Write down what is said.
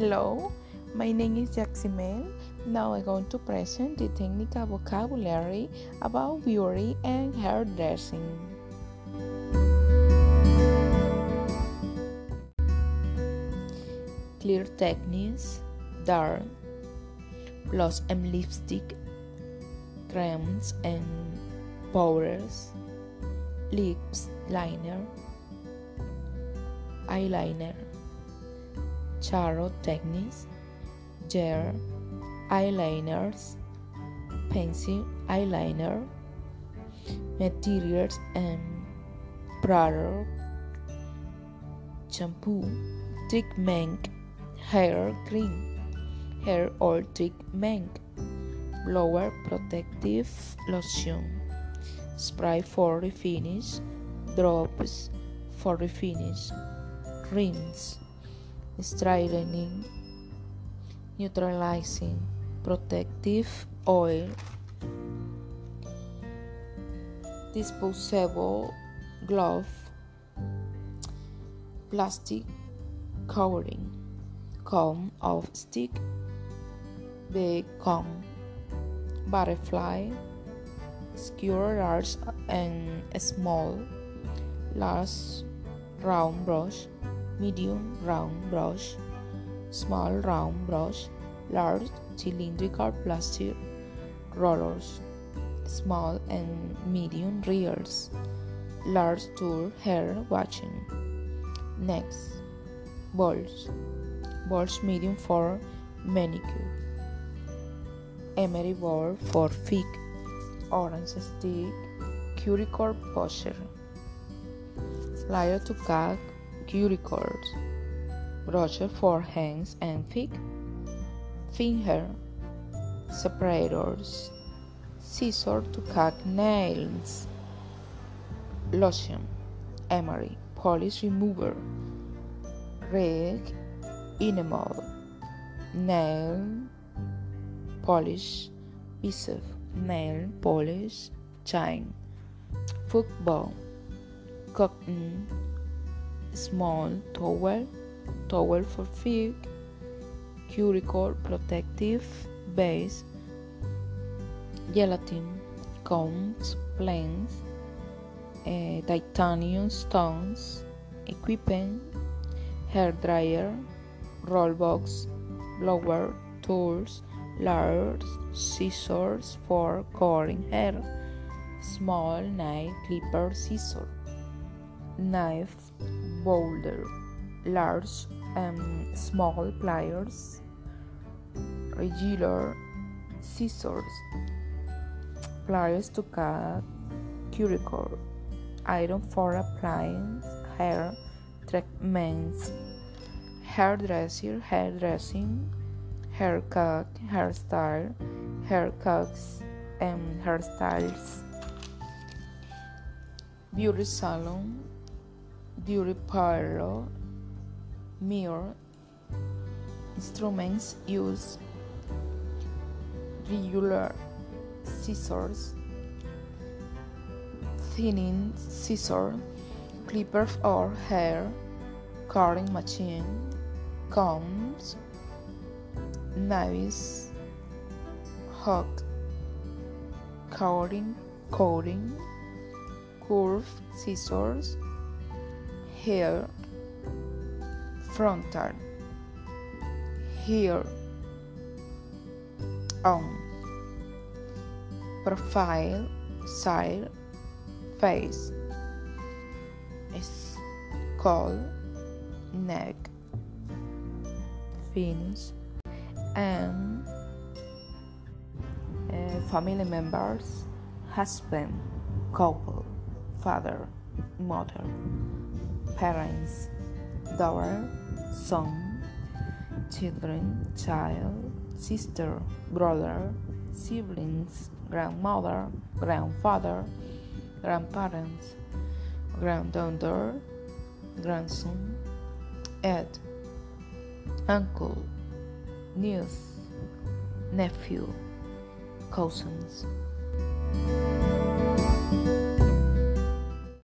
Hello, my name is Yaximel. Now I'm going to present the technical vocabulary about beauty and hairdressing. Clear techniques, dark, blush and lipstick, creams and powders, lips liner, eyeliner Charo techniques, gel eyeliners, pencil eyeliner, materials and product, shampoo, treatment, hair cream, hair oil treatment, blower protective lotion, spray for refinish, drops for refinish, rinse straightening, neutralizing, protective oil, disposable glove, plastic covering, comb of stick, big comb, butterfly, skewer large and small, large round brush medium round brush, small round brush, large cylindrical plastic rollers, small and medium reels, large tool hair washing. Next, balls, balls medium for manicure, emery ball for feet, orange stick, cuticle pusher, flyer to cut cuticles, brushes for hands and feet, finger. Separators, scissors to cut nails, lotion, emery, polish remover, rag, enamel, nail. Polish, piece of nail. Polish, chain, football, cotton small towel, towel for feet, cuticle protective base, gelatin, combs, planes, uh, titanium stones, equipment, hair dryer, roll box, blower, tools, large scissors for cutting hair, small nail clipper scissors knife, boulder, large and small pliers, regular scissors, pliers to cut cuticle, iron for applying hair treatments, hairdresser, hairdressing, haircut, hairstyle, haircuts, and hairstyles, beauty salon, beauty parlor, mirror, instruments use regular scissors, thinning scissors, clippers or hair cutting machine, combs, knives, hook, cutting, cutting, curved scissors hair frontal here on profile side face skull neck fins and uh, family members husband couple father mother parents, daughter, son, children, child, sister, brother, siblings, grandmother, grandfather, grandparents, granddaughter, grandson, aunt, uncle, niece, nephew, cousins.